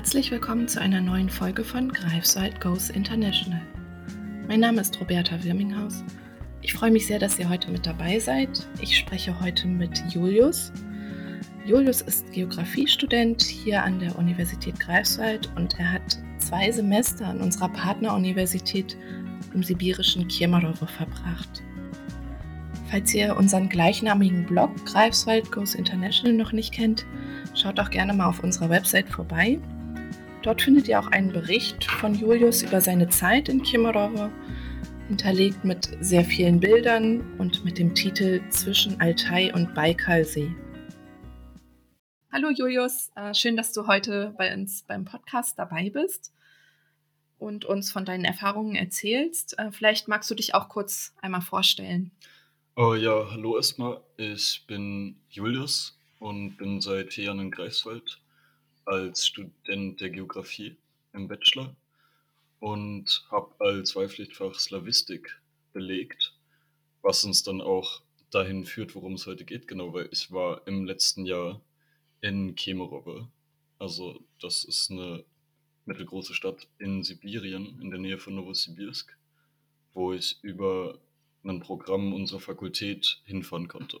Herzlich willkommen zu einer neuen Folge von Greifswald Goes International. Mein Name ist Roberta Wirminghaus. Ich freue mich sehr, dass ihr heute mit dabei seid. Ich spreche heute mit Julius. Julius ist Geografiestudent hier an der Universität Greifswald und er hat zwei Semester an unserer Partneruniversität im sibirischen Kemerovo verbracht. Falls ihr unseren gleichnamigen Blog Greifswald Goes International noch nicht kennt, schaut auch gerne mal auf unserer Website vorbei. Dort findet ihr auch einen Bericht von Julius über seine Zeit in Kemerovo, hinterlegt mit sehr vielen Bildern und mit dem Titel Zwischen Altai und Baikalsee. Hallo Julius, äh, schön, dass du heute bei uns beim Podcast dabei bist und uns von deinen Erfahrungen erzählst. Äh, vielleicht magst du dich auch kurz einmal vorstellen. Oh ja, hallo erstmal. Ich bin Julius und bin seit vier Jahren in Greifswald als Student der Geografie im Bachelor und habe als Wahlpflichtfach Slavistik belegt, was uns dann auch dahin führt, worum es heute geht, genau, weil ich war im letzten Jahr in Kemerovo. Also das ist eine mittelgroße Stadt in Sibirien, in der Nähe von Novosibirsk, wo ich über ein Programm unserer Fakultät hinfahren konnte.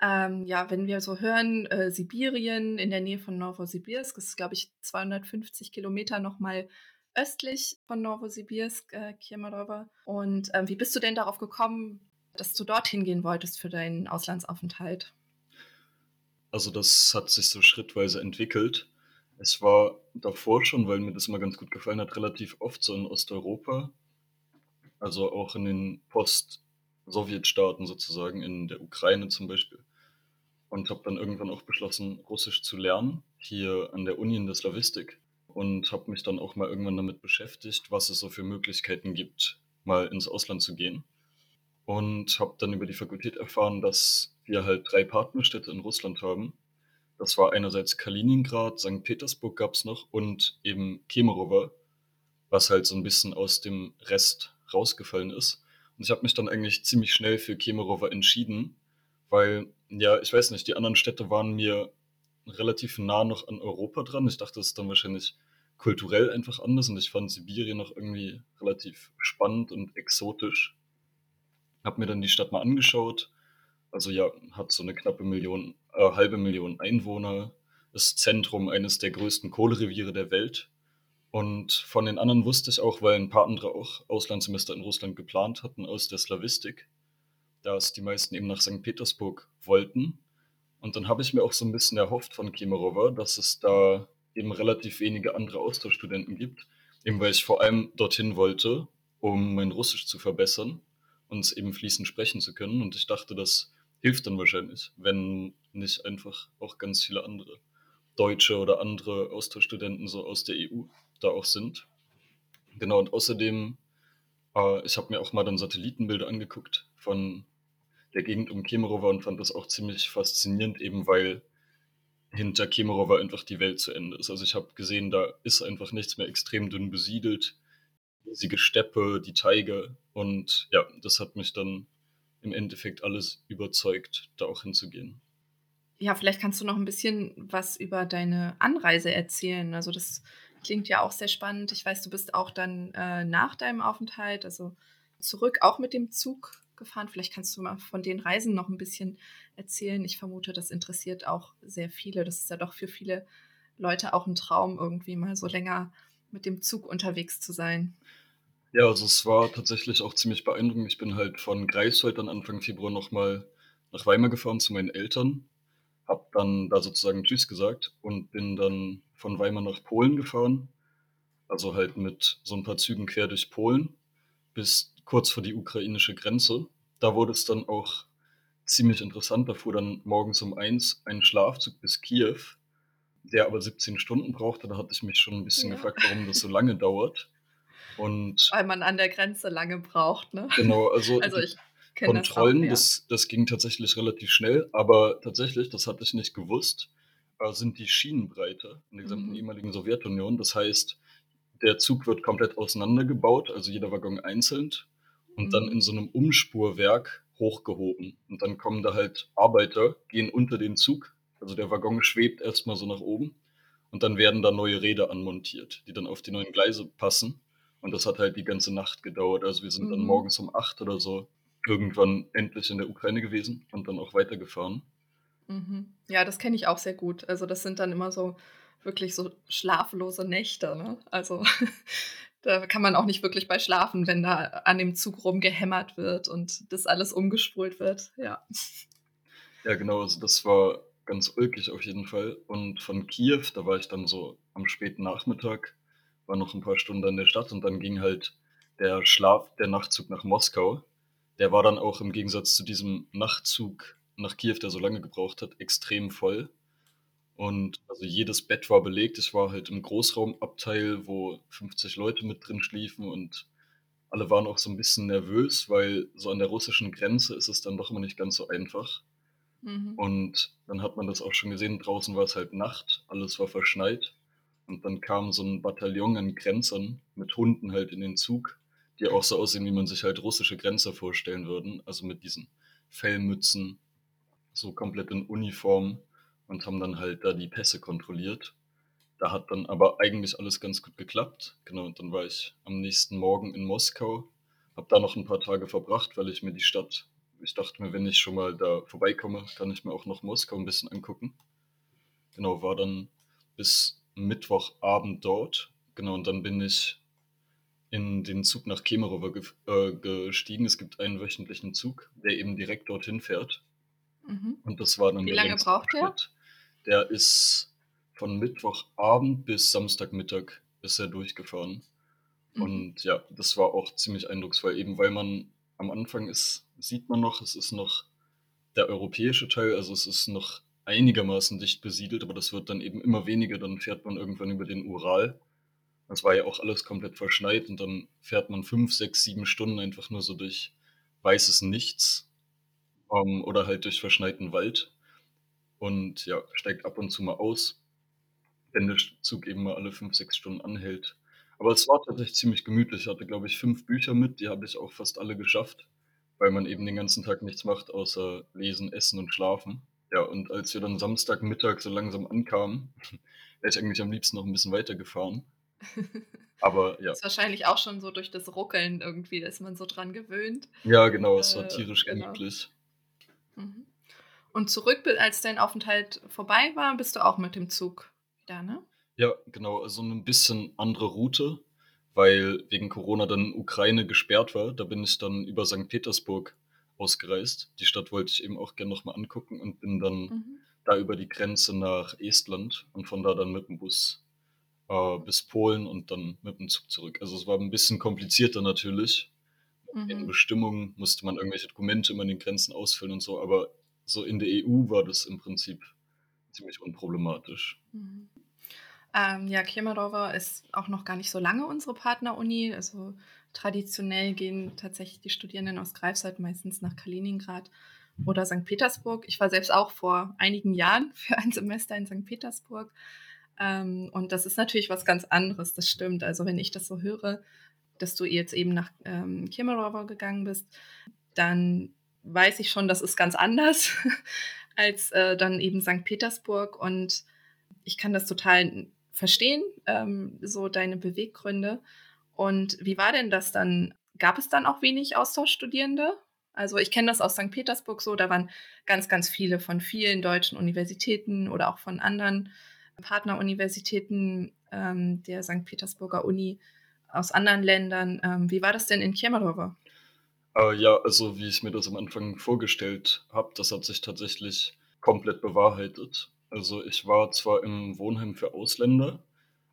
Ähm, ja, wenn wir so hören, äh, Sibirien in der Nähe von Novosibirsk, das ist, glaube ich, 250 Kilometer nochmal östlich von Novosibirsk, äh, Kemerovo. Und ähm, wie bist du denn darauf gekommen, dass du dorthin gehen wolltest für deinen Auslandsaufenthalt? Also das hat sich so schrittweise entwickelt. Es war davor schon, weil mir das immer ganz gut gefallen hat, relativ oft so in Osteuropa also auch in den Post-Sowjetstaaten sozusagen, in der Ukraine zum Beispiel. Und habe dann irgendwann auch beschlossen, Russisch zu lernen, hier an der Uni in der Slavistik. Und habe mich dann auch mal irgendwann damit beschäftigt, was es so für Möglichkeiten gibt, mal ins Ausland zu gehen. Und habe dann über die Fakultät erfahren, dass wir halt drei Partnerstädte in Russland haben. Das war einerseits Kaliningrad, St. Petersburg gab es noch und eben Kemerovo, was halt so ein bisschen aus dem Rest rausgefallen ist. Und ich habe mich dann eigentlich ziemlich schnell für Kemerovo entschieden, weil, ja, ich weiß nicht, die anderen Städte waren mir relativ nah noch an Europa dran. Ich dachte, es ist dann wahrscheinlich kulturell einfach anders und ich fand Sibirien noch irgendwie relativ spannend und exotisch. Hab mir dann die Stadt mal angeschaut. Also ja, hat so eine knappe Million, äh, halbe Million Einwohner, ist Zentrum eines der größten Kohlereviere der Welt und von den anderen wusste ich auch, weil ein paar andere auch Auslandssemester in Russland geplant hatten aus der Slavistik, dass die meisten eben nach St. Petersburg wollten. Und dann habe ich mir auch so ein bisschen erhofft von Kemerovo, dass es da eben relativ wenige andere Austauschstudenten gibt, eben weil ich vor allem dorthin wollte, um mein Russisch zu verbessern und es eben fließend sprechen zu können. Und ich dachte, das hilft dann wahrscheinlich, wenn nicht einfach auch ganz viele andere Deutsche oder andere Austauschstudenten so aus der EU da auch sind. Genau, und außerdem, äh, ich habe mir auch mal dann Satellitenbilder angeguckt von der Gegend um Kemerovo und fand das auch ziemlich faszinierend, eben weil hinter Kemerovo einfach die Welt zu Ende ist. Also ich habe gesehen, da ist einfach nichts mehr extrem dünn besiedelt. Riesige Steppe, die Teige und ja, das hat mich dann im Endeffekt alles überzeugt, da auch hinzugehen. Ja, vielleicht kannst du noch ein bisschen was über deine Anreise erzählen. Also das Klingt ja auch sehr spannend. Ich weiß, du bist auch dann äh, nach deinem Aufenthalt, also zurück, auch mit dem Zug gefahren. Vielleicht kannst du mal von den Reisen noch ein bisschen erzählen. Ich vermute, das interessiert auch sehr viele. Das ist ja doch für viele Leute auch ein Traum, irgendwie mal so länger mit dem Zug unterwegs zu sein. Ja, also es war tatsächlich auch ziemlich beeindruckend. Ich bin halt von Greifswald dann Anfang Februar nochmal nach Weimar gefahren zu meinen Eltern, habe dann da sozusagen Tschüss gesagt und bin dann von Weimar nach Polen gefahren. Also halt mit so ein paar Zügen quer durch Polen bis kurz vor die ukrainische Grenze. Da wurde es dann auch ziemlich interessant. Da fuhr dann morgens um eins ein Schlafzug bis Kiew, der aber 17 Stunden brauchte. Da hatte ich mich schon ein bisschen ja. gefragt, warum das so lange dauert. Und Weil man an der Grenze lange braucht, ne? Genau, also, also ich Kontrollen, das, auch, ja. das, das ging tatsächlich relativ schnell, aber tatsächlich, das hatte ich nicht gewusst, äh, sind die Schienenbreite in der gesamten mhm. ehemaligen Sowjetunion. Das heißt, der Zug wird komplett auseinandergebaut, also jeder Waggon einzeln und mhm. dann in so einem Umspurwerk hochgehoben. Und dann kommen da halt Arbeiter, gehen unter den Zug, also der Waggon schwebt erstmal so nach oben und dann werden da neue Räder anmontiert, die dann auf die neuen Gleise passen. Und das hat halt die ganze Nacht gedauert. Also wir sind dann Mhm. morgens um 8 oder so irgendwann endlich in der Ukraine gewesen und dann auch weitergefahren. Mhm. Ja, das kenne ich auch sehr gut. Also das sind dann immer so wirklich so schlaflose Nächte, ne? Also da kann man auch nicht wirklich bei schlafen, wenn da an dem Zug rumgehämmert wird und das alles umgespult wird. Ja. Ja, genau, also das war ganz ulkig auf jeden Fall. Und von Kiew, da war ich dann so am späten Nachmittag, war noch ein paar Stunden in der Stadt und dann ging halt der Schlaf, der Nachtzug nach Moskau. Der war dann auch im Gegensatz zu diesem Nachtzug nach Kiew, der so lange gebraucht hat, extrem voll. Und also jedes Bett war belegt. Ich war halt im Großraumabteil, wo 50 Leute mit drin schliefen und alle waren auch so ein bisschen nervös, weil so an der russischen Grenze ist es dann doch immer nicht ganz so einfach. Mhm. Und dann hat man das auch schon gesehen, draußen war es halt Nacht, alles war verschneit. Und dann kam so ein Bataillon an Grenzern mit Hunden halt in den Zug, die auch so aussehen, wie man sich halt russische Grenzer vorstellen würden. Also mit diesen Fellmützen, so komplett in Uniform und haben dann halt da die Pässe kontrolliert. Da hat dann aber eigentlich alles ganz gut geklappt. Genau, und dann war ich am nächsten Morgen in Moskau, habe da noch ein paar Tage verbracht, weil ich mir die Stadt, ich dachte mir, wenn ich schon mal da vorbeikomme, kann ich mir auch noch Moskau ein bisschen angucken. Genau, war dann bis Mittwochabend dort. Genau, und dann bin ich in den Zug nach Kemerovo ge äh, gestiegen. Es gibt einen wöchentlichen Zug, der eben direkt dorthin fährt. Mhm. Und das war dann Wie lange braucht der? Der ist von Mittwochabend bis Samstagmittag ist er durchgefahren. Mhm. Und ja, das war auch ziemlich eindrucksvoll, eben weil man am Anfang ist, sieht man noch, es ist noch der europäische Teil, also es ist noch einigermaßen dicht besiedelt, aber das wird dann eben immer weniger, dann fährt man irgendwann über den Ural. Das war ja auch alles komplett verschneit und dann fährt man fünf, sechs, sieben Stunden einfach nur so durch weißes Nichts ähm, oder halt durch verschneiten Wald und ja, steigt ab und zu mal aus, wenn der Zug eben mal alle fünf, sechs Stunden anhält. Aber es war tatsächlich ziemlich gemütlich. Ich hatte, glaube ich, fünf Bücher mit, die habe ich auch fast alle geschafft, weil man eben den ganzen Tag nichts macht, außer lesen, essen und schlafen. Ja, und als wir dann Samstagmittag so langsam ankamen, wäre ich eigentlich am liebsten noch ein bisschen weitergefahren. Aber ja, Ist wahrscheinlich auch schon so durch das Ruckeln irgendwie, da ist man so dran gewöhnt. ja, genau, es war Äh, tierisch genau. gemütlich. Mhm. Und zurück, als dein Aufenthalt vorbei war, bist du auch mit dem Zug wieder, ne? Ja, genau, also eine bisschen andere Route, weil wegen Corona dann Ukraine gesperrt war. Da bin ich dann über St. Petersburg ausgereist. Die Stadt wollte ich eben auch gerne nochmal angucken und bin dann Mhm. da über die Grenze nach Estland und von da dann mit dem Bus äh, bis Polen und dann mit dem Zug zurück. Also es war ein bisschen komplizierter natürlich. In Mhm. Bestimmungen musste man irgendwelche Dokumente immer an den Grenzen ausfüllen und so, aber so in der EU war das im Prinzip ziemlich unproblematisch. Mhm. Ähm, ja, Kemerovo ist auch noch gar nicht so lange unsere Partneruni. Also traditionell gehen tatsächlich die Studierenden aus Greifswald meistens nach Kaliningrad oder St. Petersburg. Ich war selbst auch vor einigen Jahren für ein Semester in St. Petersburg. Ähm, und das ist natürlich was ganz anderes, das stimmt. Also wenn ich das so höre, dass du jetzt eben nach ähm, Kemerovo gegangen bist, dann weiß ich schon, das ist ganz anders als äh, dann eben St. Petersburg. Und ich kann das total verstehen, ähm, so deine Beweggründe. Und wie war denn das dann? Gab es dann auch wenig Austauschstudierende? Also ich kenne das aus St. Petersburg so, da waren ganz, ganz viele von vielen deutschen Universitäten oder auch von anderen Partneruniversitäten ähm, der St. Petersburger Uni aus anderen Ländern. Ähm, wie war das denn in Kemerovo? Äh, ja, also wie ich mir das am Anfang vorgestellt habe, das hat sich tatsächlich komplett bewahrheitet. Also ich war zwar im Wohnheim für Ausländer,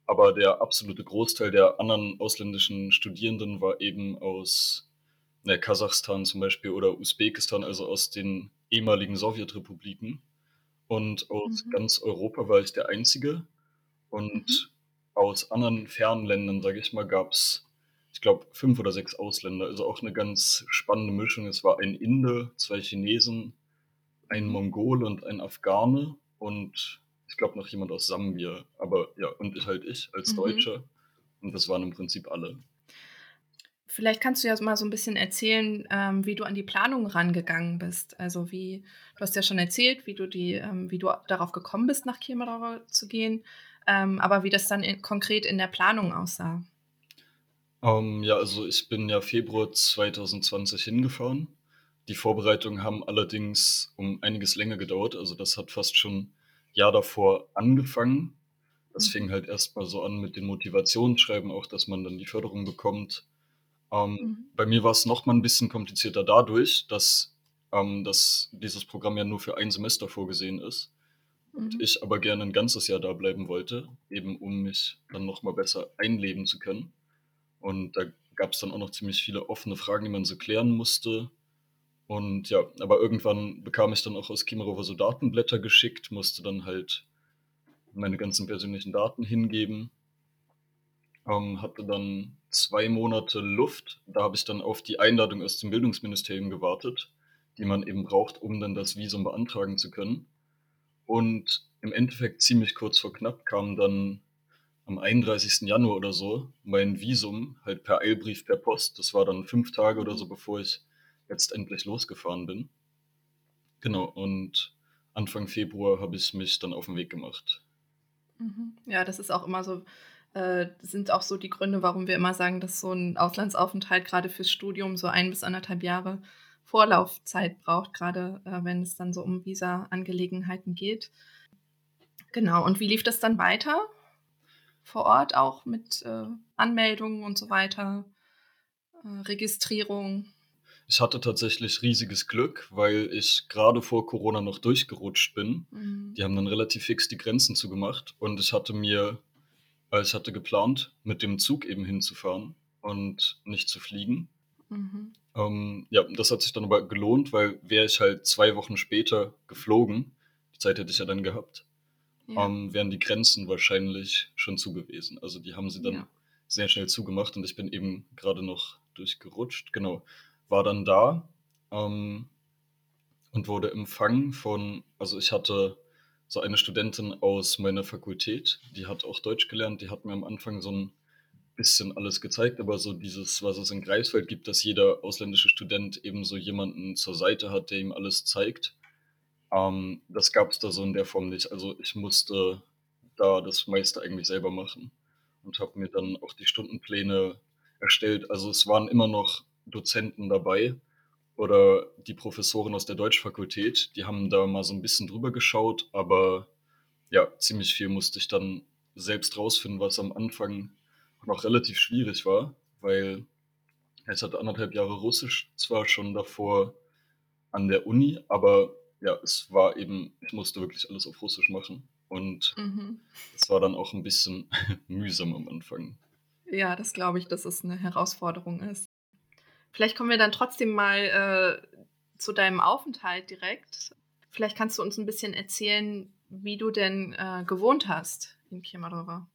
aber der absolute Großteil der anderen ausländischen Studierenden war eben aus ne, Kasachstan zum Beispiel oder Usbekistan, also aus den ehemaligen Sowjetrepubliken. Und aus Mhm. ganz Europa war ich der Einzige. Und Mhm. aus anderen fernen Ländern, sage ich mal, gab es, ich glaube, fünf oder sechs Ausländer. Also auch eine ganz spannende Mischung. Es war ein Inder, zwei Chinesen, ein Mhm. Mongole und ein Afghane und ich glaube noch jemand aus Sambia. Aber ja, und ich halt ich als Mhm. Deutscher. Und das waren im Prinzip alle. Vielleicht kannst du ja mal so ein bisschen erzählen, ähm, wie du an die Planung rangegangen bist. Also wie, du hast ja schon erzählt, wie du die, ähm, wie du darauf gekommen bist, nach Kemerovo zu gehen. ähm, aber wie das dann in konkret in der Planung aussah? Ähm, ja, also ich bin ja Februar 2020 hingefahren. Die Vorbereitungen haben allerdings um einiges länger gedauert. Also das hat fast schon Jahr davor angefangen. Das fing Mhm. halt erst mal so an mit den Motivationsschreiben auch, dass man dann die Förderung bekommt. Ähm, Mhm. bei mir war's noch mal 'n bisschen komplizierter dadurch, dass ähm, dass dieses Programm ja nur für ein Semester vorgesehen ist und Mhm. ich aber gerne 'n ganzes Jahr da bleiben wollte, eben um mich dann noch mal besser einleben zu können. Und da gab's dann auch noch ziemlich viele offene Fragen, die man so klären musste. Und ja, aber irgendwann bekam ich dann auch aus Kemerowo so Datenblätter geschickt, musste dann halt meine ganzen persönlichen Daten hingeben. Ähm, hatte dann 2 Monate Luft. Da habe ich dann auf die Einladung aus dem Bildungsministerium gewartet, die man eben braucht, um dann das Visum beantragen zu können. Und im Endeffekt ziemlich kurz vor knapp kam dann am 31. Januar oder so mein Visum halt per Eilbrief per Post. Das war dann 5 Tage oder so, Mhm. bevor ich letztendlich losgefahren bin. Genau, und Anfang Februar habe ich mich dann auf 'n Weg gemacht. Mhm. Ja, das ist auch immer so äh, sind auch so die Gründe, warum wir immer sagen, dass so 'n Auslandsaufenthalt grade fürs Studium so 1 bis 1 1/2 Jahre Vorlaufzeit braucht, grade, äh, wenn es dann so um Visaangelegenheiten geht. Genau, und wie lief das dann weiter vor Ort auch mit, äh, Anmeldungen und so weiter, äh, Registrierung? Ich hatte tatsächlich riesiges Glück, weil ich grade vor Corona noch durchgerutscht bin. Mhm. Die haben dann relativ fix die Grenzen zugemacht und ich hatte mir äh, ich hatte geplant, mit dem Zug eben hinzufahren und nicht zu fliegen. Mhm. Ähm, ja, das hat sich dann aber gelohnt, weil wäre ich halt 2 Wochen später geflogen, die Zeit hätte ich ja dann gehabt, Ja. ähm, wären die Grenzen wahrscheinlich schon zu gewesen. Also, die haben sie dann Ja. sehr schnell zugemacht und ich bin eben grade noch durchgerutscht. Genau, war dann da, ähm, und wurde empfangen von also, ich hatte so eine Studentin aus meiner Fakultät, die hat auch Deutsch gelernt. Die hat mir am Anfang so 'n bisschen alles gezeigt, aber so dieses, was es in Greifswald gibt, dass jeder ausländische Student eben so jemanden zur Seite hat, der ihm alles zeigt. Ähm, das gab's da so in der Form nicht. Also, ich musste da das meiste eigentlich selber machen und habe mir dann auch die Stundenpläne erstellt. Also, es waren immer noch Dozenten dabei oder die Professorin aus der Deutschfakultät, die haben da mal so 'n bisschen drüber geschaut, aber ja, ziemlich viel musste ich dann selbst rausfinden, was am Anfang noch relativ schwierig war, weil ich hatte 1 1/2 Jahre Russisch zwar schon davor an der Uni, aber ja, es war eben ich musste wirklich alles auf Russisch machen und Mhm. es war dann auch 'n bisschen mühsam am Anfang. Ja, das glaube ich, dass es 'ne Herausforderung ist. Vielleicht kommen wir dann trotzdem mal, äh, zu deinem Aufenthalt direkt. Vielleicht kannst du uns 'n bisschen erzählen, wie du denn, äh, gewohnt hast in Kemerowo?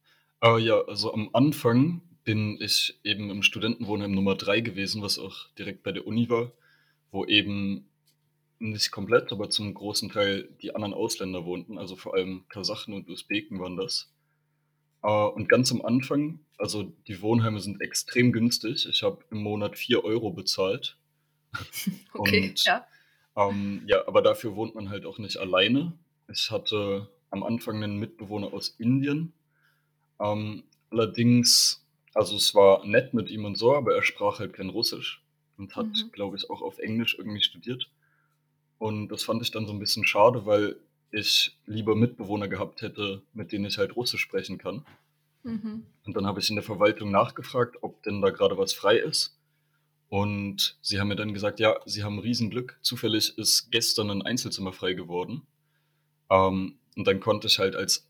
Äh, ja, also, am Anfang bin ich eben im Studentenwohnheim Nummer 3 gewesen, was auch direkt bei der Uni war, wo eben nicht komplett, aber zum großen Teil die anderen Ausländer wohnten, also, vor allem Kasachen und Usbeken waren das. Äh, und ganz am Anfang also, die Wohnheime sind extrem günstig. Ich habe im Monat 4 € bezahlt. Okay, Und, ja. ähm, ja, aber dafür wohnt man halt auch nicht alleine. Ich hatte am Anfang 'nen Mitbewohner aus Indien. Ähm, allerdings also, es war nett mit ihm und so, aber er sprach halt kein Russisch und hat, Mhm. glaube ich, auch auf Englisch irgendwie studiert. Und das fand ich dann so 'n bisschen schade, weil ich lieber Mitbewohner gehabt hätte, mit denen ich halt Russisch sprechen kann. Mhm. Und dann habe ich in der Verwaltung nachgefragt, ob denn da grade was frei ist. Und sie haben mir dann gesagt: „Ja, sie haben Riesenglück. Zufällig ist gestern 'n Einzelzimmer frei geworden.“ Ähm, und dann konnte ich halt als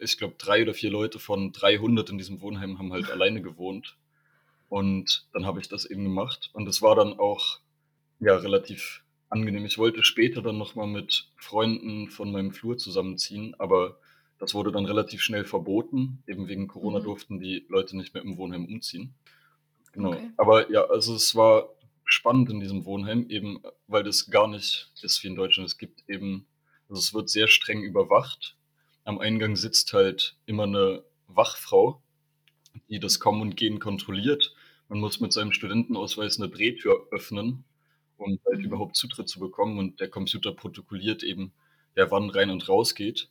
ich glaube, 3 oder 4 Leute von 300 in diesem Wohnheim haben halt alleine gewohnt. Und dann habe ich das eben gemacht und es war dann auch, ja, relativ angenehm. Ich wollte später dann noch mal mit Freunden von meinem Flur zusammenziehen, aber das wurde dann relativ schnell verboten. Eben wegen Corona Mhm. durften die Leute nicht mehr im Wohnheim umziehen. Genau. Okay. Aber ja, also, es war spannend in diesem Wohnheim, eben, weil das gar nicht ist wie in Deutschland. Es gibt eben also, es wird sehr streng überwacht. Am Eingang sitzt halt immer 'ne Wachfrau, die das Kommen und Gehen kontrolliert. Man muss mit seinem Studentenausweis 'ne Drehtür öffnen, um halt überhaupt Zutritt zu bekommen und der Computer protokolliert eben, wer wann rein und raus geht.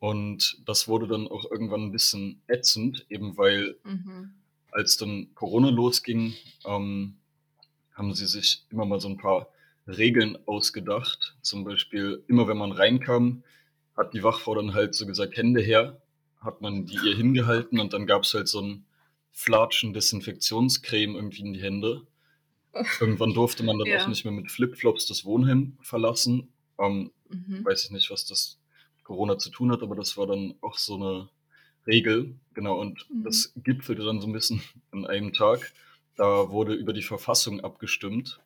Und das wurde dann auch irgendwann ein bisschen ätzend, eben weil Mhm. als dann Corona losging, ähm, haben sie sich immer mal so ein paar Regeln ausgedacht. Zum Beispiel, immer wenn man reinkam, hat die Wachfrau dann halt so gesagt: „Hände her“, hat man die ihr hingehalten und dann gab's halt so 'n Flatschen Desinfektionscreme irgendwie in die Hände. Irgendwann durfte man dann auch Ja. nicht mehr mit Flipflops das Wohnheim verlassen. Ähm, Mhm. weiß ich nicht, was das mit Corona zu tun hat, aber das war dann auch so 'ne Regel. Genau, und Mhm. das gipfelte dann so 'n bisschen an einem Tag. Da wurde über die Verfassung abgestimmt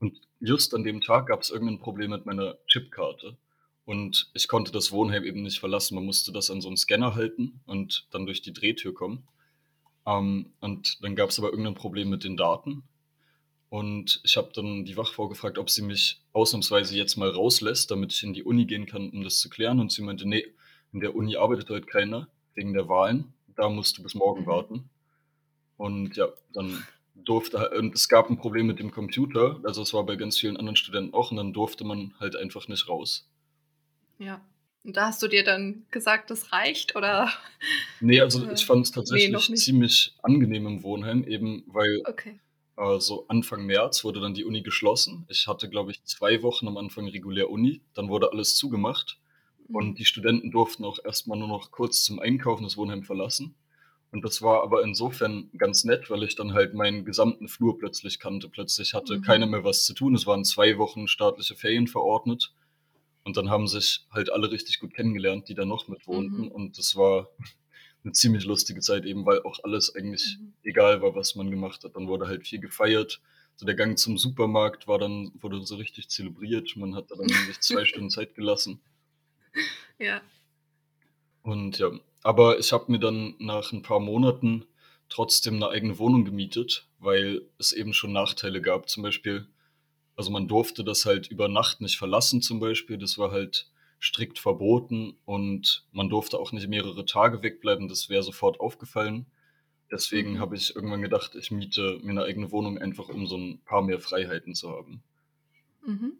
und just an dem Tag gab's irgend 'nen Problem mit meiner Chipkarte und ich konnte das Wohnheim eben nicht verlassen. Man musste das an so 'n Scanner halten und dann durch die Drehtür kommen. Ähm, und dann gab's aber irgend 'nen Problem mit den Daten und ich habe dann die Wachfrau gefragt, ob sie mich ausnahmsweise jetzt mal rauslässt, damit ich in die Uni gehen kann, um das zu klären. Und sie meinte: „Ne, in der Uni arbeitet heute keiner wegen der Wahlen. Da musst du bis morgen Mhm. warten.“ Und ja, dann durfte und es gab 'n Problem mit dem Computer. Also, es war bei ganz vielen anderen Studenten auch und dann durfte man halt einfach nicht raus. Ja. Und da hast du dir dann gesagt, das reicht oder Ne, also, ich ne, noch tatsächlich nicht? ziemlich angenehm im Wohnheim, eben weil, Okay. Äh, so Anfang März wurde dann die Uni geschlossen. Ich hatte, glaube ich, 2 Wochen am Anfang regulär Uni, dann wurde alles zugemacht und Mhm. die Studenten durften auch erst mal nur noch kurz zum Einkaufen das Wohnheim verlassen. Und das war aber insofern ganz nett, weil ich dann halt meinen gesamten Flur plötzlich kannte. Plötzlich hatte keiner Mhm. mehr was zu tun. Es waren 2 Wochen staatliche Ferien verordnet und dann haben sich halt alle richtig gut kennengelernt, die da noch mit wohnten Mhm. und das war 'ne ziemlich lustige Zeit eben, weil auch alles eigentlich Mhm. egal war, was man gemacht hat. Dann wurde halt viel gefeiert. So der Gang zum Supermarkt war dann wurde so richtig zelebriert. Man hat da dann sich 2 Stunden Zeit gelassen. Ja. Und ja, aber ich habe mir dann nach 'n paar Monaten trotzdem 'ne eigene Wohnung gemietet, weil es eben schon Nachteile gab. Zum Beispiel also, man durfte das halt über Nacht nicht verlassen zum Beispiel. Das war halt strikt verboten und man durfte auch nicht mehrere Tage wegbleiben. Das wäre sofort aufgefallen. Deswegen Mhm. habe ich irgendwann gedacht, ich miete mir 'ne eigene Wohnung einfach, um so 'n paar mehr Freiheiten zu haben. Mhm.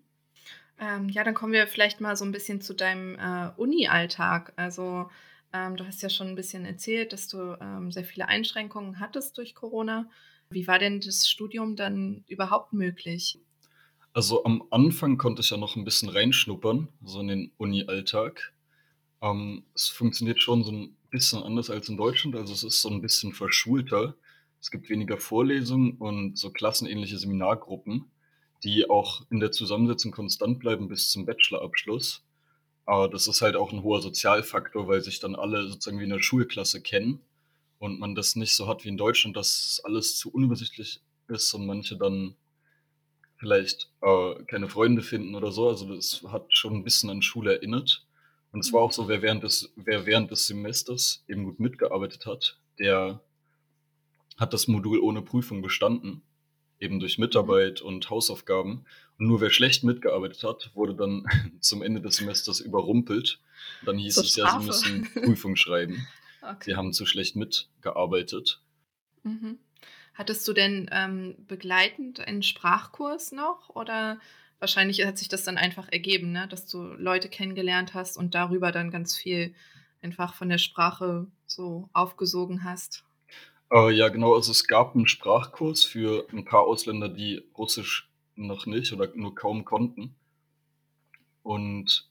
Ähm, ja, dann kommen wir vielleicht mal so 'n bisschen zu deinem, äh, Uni-Alltag. Also, ähm, du hast ja schon 'n bisschen erzählt, dass du, ähm, sehr viele Einschränkungen hattest durch Corona. Wie war denn das Studium dann überhaupt möglich? Also, am Anfang konnte ich ja noch 'n bisschen reinschnuppern, so in den Uni-Alltag. Ähm, es funktioniert schon so 'n bisschen anders als in Deutschland. Also, es ist so 'n bisschen verschulter. Es gibt weniger Vorlesungen und so klassenähnliche Seminargruppen, die auch in der Zusammensetzung konstant bleiben bis zum Bachelorabschluss. Aber das ist halt auch 'n hoher Sozialfaktor, weil sich dann alle sozusagen wie in der Schulklasse kennen und man das nicht so hat wie in Deutschland, dass alles zu unübersichtlich ist und manche dann vielleicht, äh, keine Freunde finden oder so. Also, das hat schon 'n bisschen an Schule erinnert. Und es war auch Mhm. so, wer während des wer während des Semesters eben gut mitgearbeitet hat, der hat das Modul ohne Prüfung bestanden, eben durch Mhm. Mitarbeit und Hausaufgaben. Und nur wer schlecht mitgearbeitet hat, wurde dann zum Ende des Semesters überrumpelt. Dann hieß Zur es: „Ja, Sie Strafe. müssen Prüfung schreiben. Sie Okay. haben zu schlecht mitgearbeitet.“ Mhm. Hattest du denn, ähm, begleitend einen Sprachkurs noch oder wahrscheinlich hat sich das dann einfach ergeben, ne, dass du Leute kennengelernt hast und darüber dann ganz viel einfach von der Sprache so aufgesogen hast? Äh, ja, genau. Also, es gab 'n Sprachkurs für 'n paar Ausländer, die Russisch noch nicht oder nur kaum konnten. Und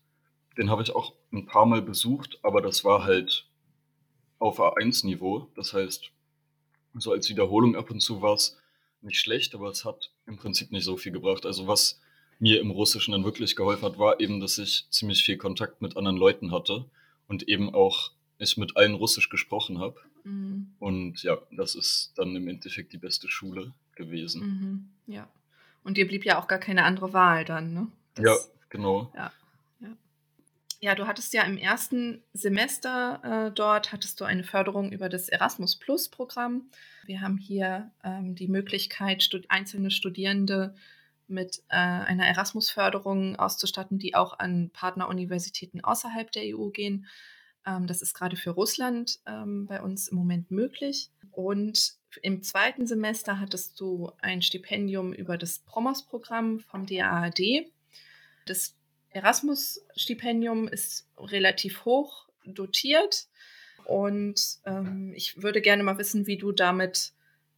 den habe ich auch 'n paarmal besucht, aber das war halt auf A1-Niveau. Das heißt, so als Wiederholung ab und zu war's nicht schlecht, aber es hat im Prinzip nicht so viel gebracht. Also, was mir im Russischen dann wirklich geholfen hat, war eben, dass ich ziemlich viel Kontakt mit anderen Leuten hatte und eben auch ich mit allen Russisch gesprochen habe. Mhm. Und ja, das ist dann im Endeffekt die beste Schule gewesen. Mhm, ja. Und dir blieb ja auch gar keine andere Wahl dann, ne? Ja, Das genau. ja, ja. Ja, du hattest ja im 1. Semester, äh, dort hattest du eine Förderung über das Erasmus-Plus-Programm. Wir haben hier, ähm, die Möglichkeit, stud einzelne Studierende mit, äh, einer Erasmus-Förderung auszustatten, die auch an Partneruniversitäten außerhalb der EU gehen. Ähm, das ist grade für Russland, ähm, bei uns im Moment möglich. Und im 2. Semester hattest du ein Stipendium über das PROMOS-Programm vom DAAD. Das Erasmus-Stipendium ist relativ hoch dotiert. Und ähm, ich würde gerne mal wissen, wie du damit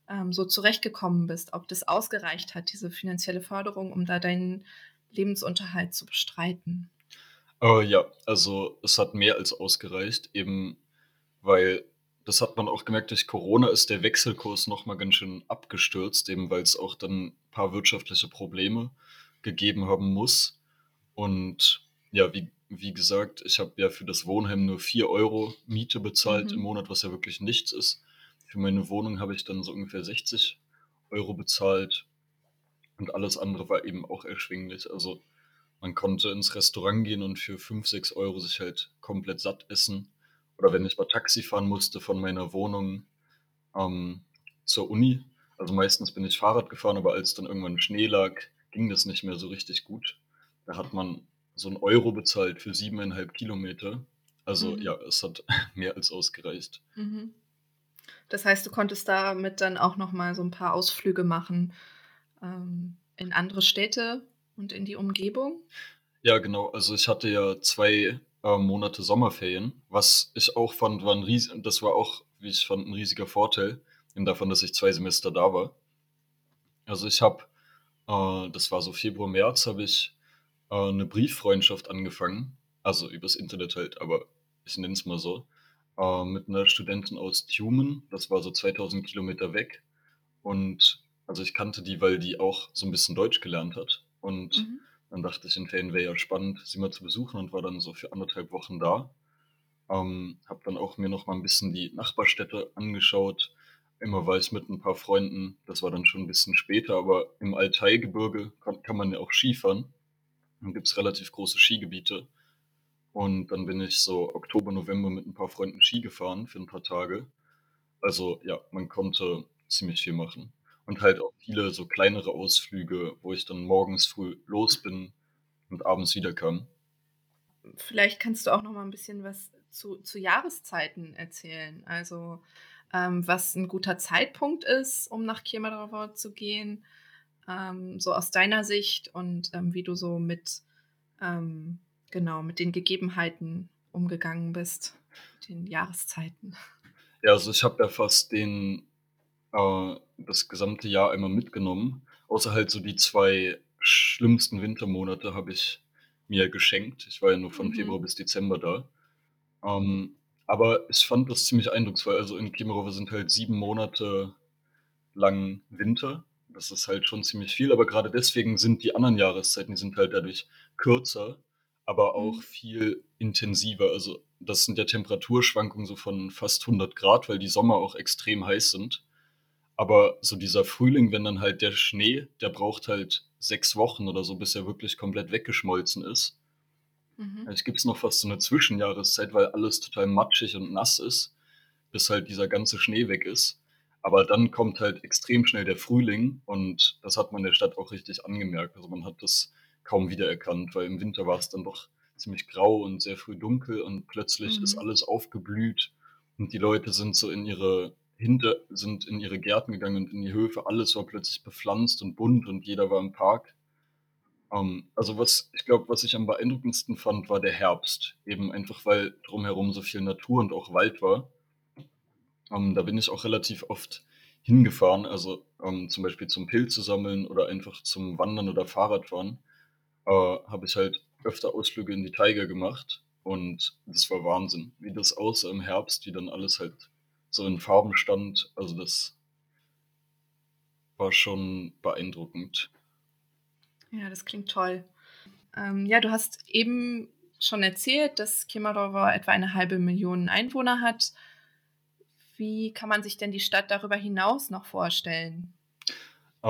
ähm, so zurechtgekommen bist, ob das ausgereicht hat, diese finanzielle Förderung, um da deinen Lebensunterhalt zu bestreiten. Äh, ja, also es hat mehr als ausgereicht, eben weil das hat man auch gemerkt, durch Corona ist der Wechselkurs nochmal ganz schön abgestürzt, eben weil es auch dann ein paar wirtschaftliche Probleme gegeben haben muss. Und ja, wie, wie gesagt, ich habe ja für das Wohnheim nur 4 Euro Miete bezahlt im Mhm. Monat, was ja wirklich nichts ist. Für meine Wohnung habe ich dann so ungefähr 60 Euro bezahlt und alles andere war eben auch erschwinglich. Also man konnte ins Restaurant gehen und für 5, 6 Euro sich halt komplett satt essen. Oder wenn ich mal Taxi fahren musste von meiner Wohnung ähm, zur Uni. Also meistens bin ich Fahrrad gefahren, aber als dann irgendwann Schnee lag, ging das nicht mehr so richtig gut. Da hat man so 'n Euro bezahlt für 7,5 Kilometer. Also Mhm. ja, es hat mehr als ausgereicht. Mhm. Das heißt, du konntest damit dann auch noch mal so 'n paar Ausflüge machen, ähm, in andere Städte und in die Umgebung? Ja, genau. Also, ich hatte ja 2, äh, Monate Sommerferien, was ich auch fand, war 'n ries das war auch, wie ich fand, 'n riesiger Vorteil, eben davon, dass ich 2 Semester da war. Also, ich habe äh, das war so Februar, März, habe ich, äh, 'ne Brieffreundschaft angefangen, also übers Internet halt, aber ich nenne es mal so, äh, mit 'ner Studentin aus Tjumen. Das war so 2.000 Kilometer weg. Und also, ich kannte die, weil die auch so 'n bisschen Deutsch gelernt hat. Und Mhm. dann dachte ich, in Ferien wäre ja spannend, sie mal zu besuchen und war dann so für 1,5 Wochen da. Ähm, habe dann auch mir noch mal 'n bisschen die Nachbarstädte angeschaut. Immer war ich mit 'n paar Freunden das war dann schon 'n bisschen später, aber im Altaigebirge kann kann man ja auch Skifahren. Da gibt's relativ große Skigebiete. Und dann bin ich so Oktober, November mit 'n paar Freunden Ski gefahren für 'n paar Tage. Also ja, man konnte ziemlich viel machen. Und halt auch viele so kleinere Ausflüge, wo ich dann morgens früh los bin und abends wiederkam. Vielleicht kannst du auch noch mal 'n bisschen was zu zu Jahreszeiten erzählen. Also, ähm, was 'n guter Zeitpunkt ist, um nach Kemerowo zu gehen, ähm, so aus deiner Sicht und, ähm, wie du so mit ähm, genau, mit den Gegebenheiten umgegangen bist, den Jahreszeiten. Ja, also, ich habe ja fast den äh, das gesamte Jahr einmal mitgenommen, außer halt so die 2 schlimmsten Wintermonate habe ich mir geschenkt. Ich war ja nur von Februar Mhm. bis Dezember da. Ähm, aber ich fand das ziemlich eindrucksvoll. Also, in Kemerowo sind halt 7 Monate lang Winter. Das ist halt schon ziemlich viel, aber grade deswegen sind die anderen Jahreszeiten die sind halt dadurch kürzer, aber auch Mhm. viel intensiver. Also, das sind ja Temperaturschwankungen so von fast 100 Grad, weil die Sommer auch extrem heiß sind. Aber so dieser Frühling, wenn dann halt der Schnee der braucht halt 6 Wochen oder so, bis er wirklich komplett weggeschmolzen ist. Mhm. Vielleicht gibt's noch fast so 'ne Zwischenjahreszeit, weil alles total matschig und nass ist, bis halt dieser ganze Schnee weg ist. Aber dann kommt halt extrem schnell der Frühling und das hat man der Stadt auch richtig angemerkt. Also, man hat das kaum wiedererkannt, weil im Winter war's dann doch ziemlich grau und sehr früh dunkel und plötzlich ist Mhm. alles aufgeblüht und die Leute sind so in ihre Hinter sind in ihre Gärten gegangen und in die Höfe. Alles war plötzlich bepflanzt und bunt und jeder war im Park. Ähm, also, was ich glaube, was ich am beeindruckendsten fand, war der Herbst, eben einfach, weil drumherum so viel Natur und auch Wald war. Ähm, da bin ich auch relativ oft hingefahren, also, ähm, zum Beispiel zum Pilze sammeln oder einfach zum Wandern oder Fahrradfahren, äh, habe ich halt öfter Ausflüge in die Taiga gemacht und das war Wahnsinn, wie das aussah im Herbst, wie dann alles halt so in Farben stand. Also, das war schon beeindruckend. Ja, das klingt toll. Ähm, ja, du hast eben schon erzählt, dass Kemerowo etwa eine 1.000.000 Einwohner hat. Wie kann man sich denn die Stadt darüber hinaus noch vorstellen? Äh,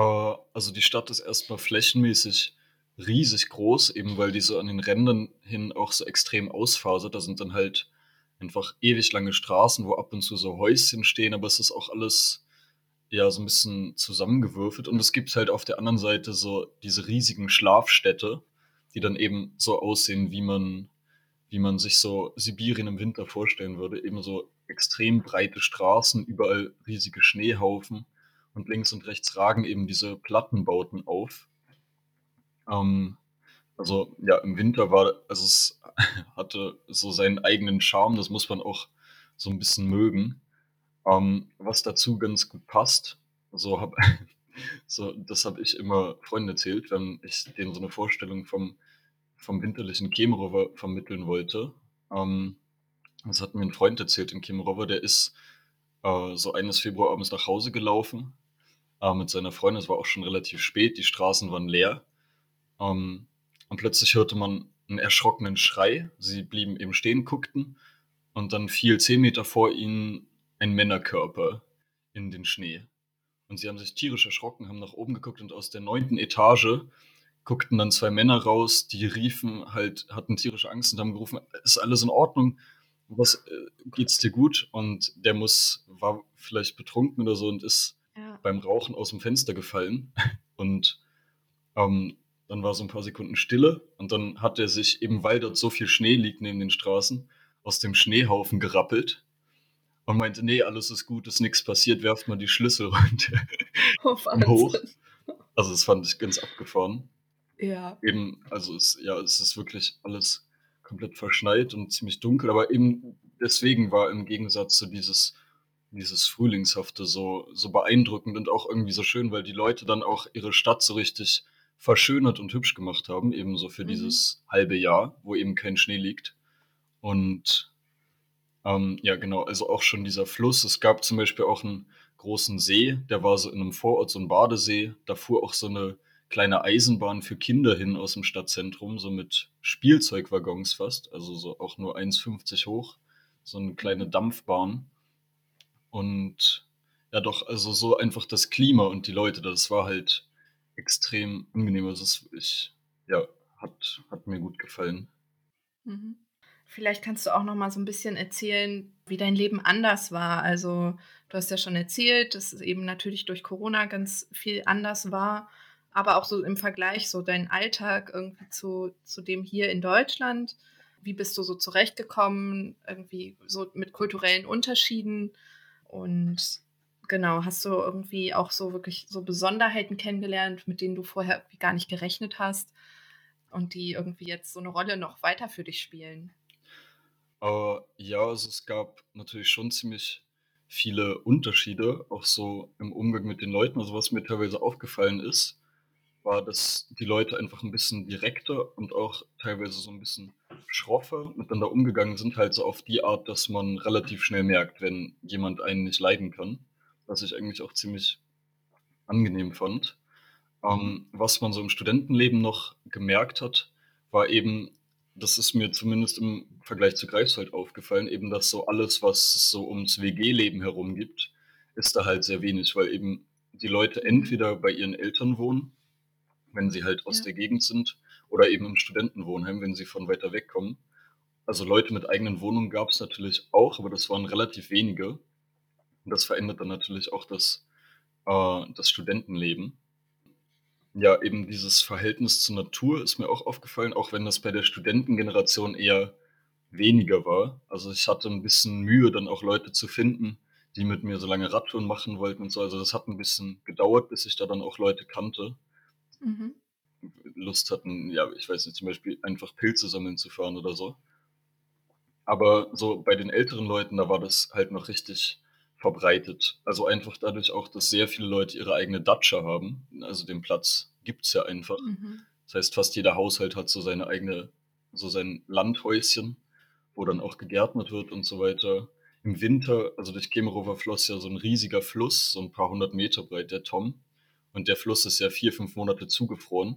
also, die Stadt ist erst mal flächenmäßig riesig groß, eben weil die so an den Rändern hin auch so extrem ausfasert. Da sind dann halt einfach ewig lange Straßen, wo ab und zu so Häuschen stehen, aber es ist auch alles, ja, so 'n bisschen zusammengewürfelt. Und es gibt halt auf der anderen Seite so diese riesigen Schlafstädte, die dann eben so aussehen, wie man wie man sich so Sibirien im Winter vorstellen würde. Eben so extrem breite Straßen, überall riesige Schneehaufen und links und rechts ragen eben diese Plattenbauten auf. Ähm, Also, ja, im Winter war also, es hatte so seinen eigenen Charme, das muss man auch so 'n bisschen mögen. Ähm, was dazu ganz gut passt, so habe so das habe ich immer Freunden erzählt, wenn ich denen so 'ne Vorstellung vom vom winterlichen Kemerowo vermitteln wollte. Ähm, das hat mir 'n Freund erzählt in Kemerowo, der ist, äh, so eines Februarabends nach Hause gelaufen, äh, mit seiner Freundin. Es war auch schon relativ spät, die Straßen waren leer. Ähm, und plötzlich hörte man 'n erschrockenen Schrei. Sie blieben eben stehen, guckten und dann fiel 10 Meter vor ihnen ein Männerkörper in den Schnee. Und sie haben sich tierisch erschrocken, haben nach oben geguckt und aus der 9. Etage guckten dann 2 Männer raus, die riefen halt hatten tierische Angst und haben gerufen: „Ist alles in Ordnung? Was äh, geht's dir gut?“ Und der muss war vielleicht betrunken oder so und ist Ja. beim Rauchen aus'm Fenster gefallen. Und, ähm, dann war so 'n paar Sekunden Stille und dann hat er sich eben, weil dort so viel Schnee liegt neben den Straßen, aus dem Schneehaufen gerappelt und meinte: „Ne, alles ist gut, ist nix passiert, werft mal die Schlüssel runter Oh, hoch.“ Wahnsinn. Also, das fand ich ganz abgefahren. Ja. Eben, also, es ja, es ist wirklich alles komplett verschneit und ziemlich dunkel, aber eben deswegen war im Gegensatz zu dieses dieses Frühlingshafte so so beeindruckend und auch irgendwie so schön, weil die Leute dann auch ihre Stadt so richtig verschönert und hübsch gemacht haben, eben so für Mhm. dieses 1/2 Jahr, wo eben kein Schnee liegt. Und, ähm, ja, genau, also, auch schon dieser Fluss. Es gab zum Beispiel auch 'n großen See, der war so in 'nem Vorort, so 'n Badesee. Da fuhr auch so 'ne kleine Eisenbahn für Kinder hin aus'm Stadtzentrum, so mit Spielzeugwaggons fast, also, so auch nur 1,50 hoch, so 'ne kleine Mhm. Dampfbahn. Und ja doch, also, so einfach das Klima und die Leute, das war halt extrem angenehm. Also, es ich ja, hat hat mir gut gefallen. Mhm. Vielleicht kannst du auch noch mal so 'n bisschen erzählen, wie dein Leben anders war. Also, du hast ja schon erzählt, dass es eben natürlich durch Corona ganz viel anders war, aber auch so im Vergleich so dein Alltag irgendwie zu zu dem hier in Deutschland. Wie bist du so zurechtgekommen, irgendwie so mit kulturellen Unterschieden? Und genau, hast du irgendwie auch so wirklich so Besonderheiten kennengelernt, mit denen du vorher irgendwie gar nicht gerechnet hast und die irgendwie jetzt so 'ne Rolle noch weiter für dich spielen? Äh, ja, also, es gab natürlich schon ziemlich viele Unterschiede, auch so im Umgang mit den Leuten. Also, was mir teilweise aufgefallen ist, war, dass die Leute einfach 'n bisschen direkter und auch teilweise so 'n bisschen schroffer miteinander umgegangen sind, halt so auf die Art, dass man relativ schnell merkt, wenn jemand einen nicht leiden kann, was ich eigentlich auch ziemlich angenehm fand. Ähm, was man so im Studentenleben noch gemerkt hat, war eben das ist mir zumindest im Vergleich zu Greifswald aufgefallen, eben, dass so alles, was es so ums WG-Leben herum gibt, ist da halt sehr wenig, weil eben die Leute entweder bei ihren Eltern wohnen, wenn sie halt aus Ja. der Gegend sind, oder eben im Studentenwohnheim, wenn sie von weiter weg kommen. Also, Leute mit eigenen Wohnungen gab's natürlich auch, aber das waren relativ wenige. Und das verändert dann natürlich auch das äh, das Studentenleben. Ja, eben dieses Verhältnis zur Natur ist mir auch aufgefallen, auch wenn das bei der Studentengeneration eher weniger war. Also, ich hatte 'n bisschen Mühe, dann auch Leute zu finden, die mit mir so lange Radtouren machen wollten und so. Also, das hat 'n bisschen gedauert, bis ich da dann auch Leute kannte Mhm. Lust hatten, ja, ich weiß nicht, zum Beispiel einfach Pilze sammeln zu fahren oder so. Aber so bei den älteren Leuten, da war das halt noch richtig verbreitet. Also, einfach dadurch auch, dass sehr viele Leute ihre eigene Datscha haben. Also, den Platz gibt's ja einfach. Mhm. Das heißt, fast jeder Haushalt hat so seine eigene so sein Landhäuschen, wo dann auch gegärtnet wird und so weiter. Im Winter also, durch Kemerowo floss ja so 'n riesiger Fluss, so 'n paar 100 Meter breit, der Tom. Und der Fluss ist ja 4, 5 Monate zugefroren.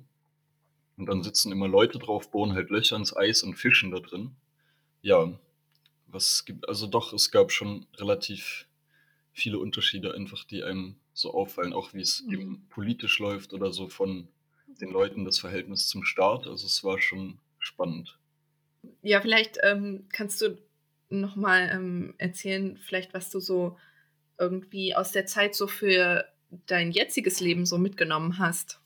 Und dann sitzen immer Leute drauf, bohren halt Löcher ins Eis und fischen da drin. Ja, was gibt also, doch, es gab schon relativ viele Unterschiede einfach, die einem so auffallen, auch wie es Mhm. eben politisch läuft oder so von den Leuten das Verhältnis zum Staat. Also, es war schon spannend. Ja, vielleicht, ähm, kannst du noch mal, ähm, erzählen, vielleicht, was du so irgendwie aus der Zeit so für dein jetziges Leben so mitgenommen hast?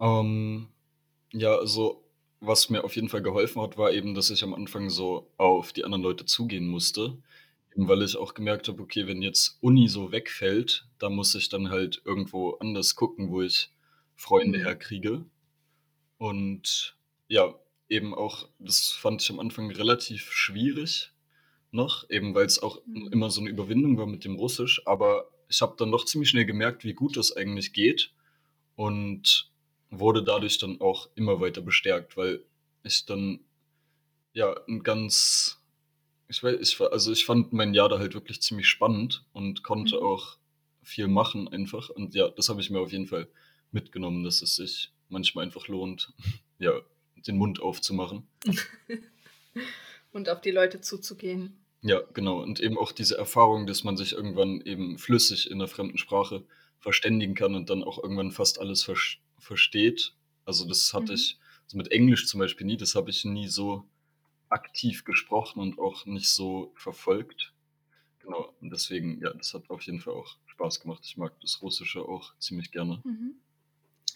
Ähm, ja, also, was mir auf jeden Fall geholfen hat, war eben, dass ich am Anfang so auf die anderen Leute zugehen musste, eben weil ich auch gemerkt habe: „Okay, wenn jetzt Uni so wegfällt, dann muss ich dann halt irgendwo anders gucken, wo ich Freunde Mhm. herkriege.“ Und ja, eben auch das fand ich am Anfang relativ schwierig noch, eben weil's auch Mhm. immer so 'ne Überwindung war mit dem Russisch, aber ich habe dann doch ziemlich schnell gemerkt, wie gut das eigentlich geht und wurde dadurch dann auch immer weiter bestärkt, weil ich dann, ja, 'n ganz ich wei ich war also, ich fand mein Jahr da halt wirklich ziemlich spannend und konnte Mhm. auch viel machen einfach. Und ja, das habe ich mir auf jeden Fall mitgenommen, dass es sich manchmal einfach lohnt, ja, den Mund aufzumachen. Und auf die Leute zuzugehen. Ja, genau. Und eben auch diese Erfahrung, dass man sich irgendwann eben flüssig in 'ner fremden Sprache verständigen kann und dann auch irgendwann fast alles versch versteht. Also, das hatte Mhm. ich so mit Englisch zum Beispiel nie. Das habe ich nie so aktiv gesprochen und auch nicht so verfolgt. Genau, und deswegen, ja, das hat auf jeden Fall auch Spaß gemacht. Ich mag das Russische auch ziemlich gerne. Mhm.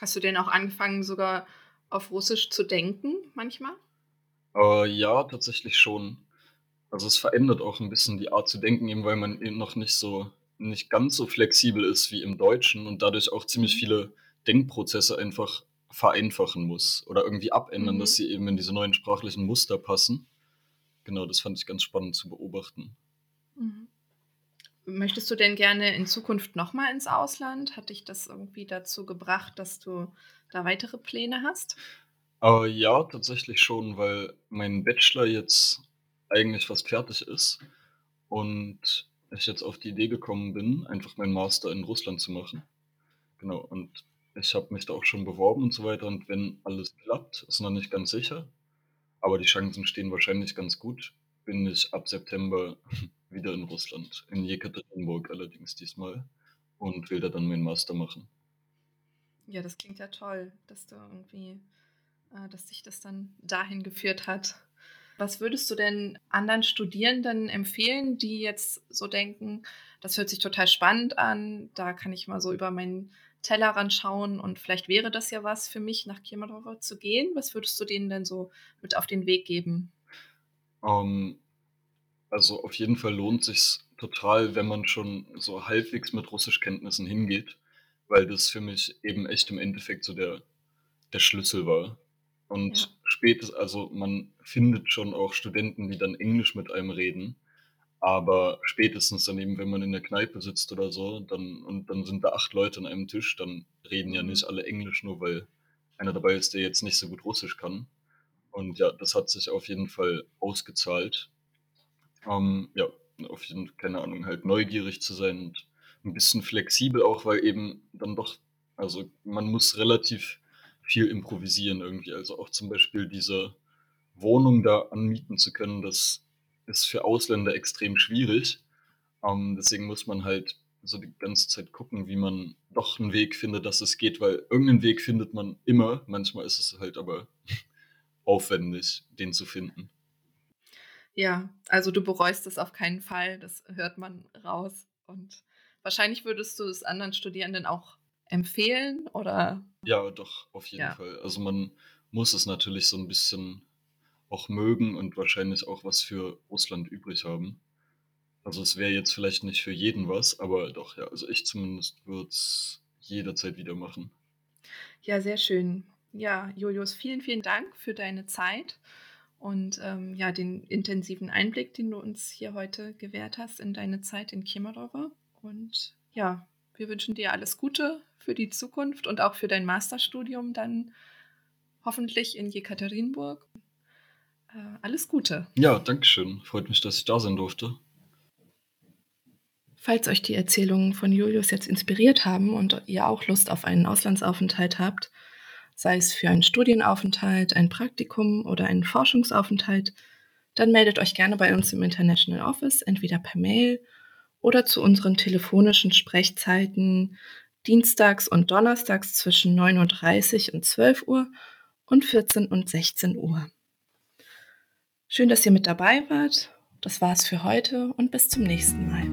Hast du denn auch angefangen, sogar auf Russisch zu denken manchmal? Äh, ja, tatsächlich schon. Also, es verändert auch 'n bisschen die Art zu denken, eben weil man eben noch nicht so nicht ganz so flexibel ist wie im Deutschen und dadurch auch ziemlich Mhm. viele Denkprozesse einfach vereinfachen muss oder irgendwie abändern, dass Mhm. sie eben in diese neuen sprachlichen Muster passen. Genau, das fand ich ganz spannend zu beobachten. Mhm. Möchtest du denn gerne in Zukunft noch mal ins Ausland? Hat dich das irgendwie dazu gebracht, dass du da weitere Pläne hast? Äh, ja, tatsächlich schon, weil mein Bachelor jetzt eigentlich fast fertig ist und ich jetzt auf die Idee gekommen bin, einfach meinen Master in Russland zu machen. Genau, und ich habe mich da auch schon beworben und so weiter und wenn alles klappt, ist noch nicht ganz sicher, aber die Chancen stehen wahrscheinlich ganz gut, bin ich ab September wieder in Russland, in Jekaterinburg allerdings diesmal und will da dann meinen Master machen. Ja, das klingt ja toll, dass du irgendwie äh, dass dich das dann dahin geführt hat. Was würdest du denn anderen Studierenden empfehlen, die jetzt so denken: „Das hört sich total spannend an, da kann ich mal so über meinen Tellerrand schauen und vielleicht wäre das ja was für mich, nach Kemerowo zu gehen.“ Was würdest du denen denn so mit auf den Weg geben? Ähm, also, auf jeden Fall lohnt sich's total, wenn man schon so halbwegs mit Russischkenntnissen hingeht, weil das für mich eben echt im Endeffekt so der der Schlüssel war. Ja. Und spätes also, man findet schon auch Studenten, die dann Englisch mit einem reden, aber spätestens dann eben, wenn man in der Kneipe sitzt oder so, dann und dann sind da 8 Leute an einem Tisch, dann reden ja nicht Mhm. alle Englisch, nur weil einer dabei ist, der jetzt nicht so gut Russisch kann. Und ja, das hat sich auf jeden Fall ausgezahlt. Ähm, ja, auf jeden keine Ahnung, halt neugierig zu sein und 'n bisschen flexibel auch, weil eben dann doch also, man muss relativ viel improvisieren irgendwie. Also, auch zum Beispiel diese Wohnung da anmieten zu können, das ist für Ausländer extrem schwierig. Ähm, deswegen muss man halt so die ganze Zeit gucken, wie man doch 'n Weg findet, dass es geht, weil irgend 'nen Weg findet man immer. Manchmal ist es halt aber aufwendig, den zu finden. Ja, also, du bereust es auf keinen Fall, das hört man raus. Und wahrscheinlich würdest du es anderen Studierenden auch empfehlen, oder? Ja, doch, auf jeden Ja. Fall. Also, man muss es natürlich so 'n bisschen auch mögen und wahrscheinlich auch was für Russland übrig haben. Also, es wäre jetzt vielleicht nicht für jeden was, aber doch, ja. Also, ich zumindest würde es jederzeit wieder machen. Ja, sehr schön. Ja, Julius, vielen, vielen Dank für deine Zeit und, ähm, ja, den intensiven Einblick, den du uns hier heute gewährt hast in deine Zeit in Kemerowo. Und ja, wir wünschen dir alles Gute für die Zukunft und auch für dein Masterstudium dann hoffentlich in Jekaterinburg. Äh, alles Gute. Ja, danke schön. Freut mich, dass ich da sein durfte. Falls euch die Erzählungen von Julius jetzt inspiriert haben und ihr auch Lust auf einen Auslandsaufenthalt habt, sei es für einen Studienaufenthalt, ein Praktikum oder einen Forschungsaufenthalt, dann meldet euch gerne bei uns im International Office, entweder per Mail oder zu unseren telefonischen Sprechzeiten dienstags und donnerstags zwischen 9:30 und 12 Uhr und 14 und 16 Uhr. Schön, dass ihr mit dabei wart. Das war's für heute und bis zum nächsten Mal.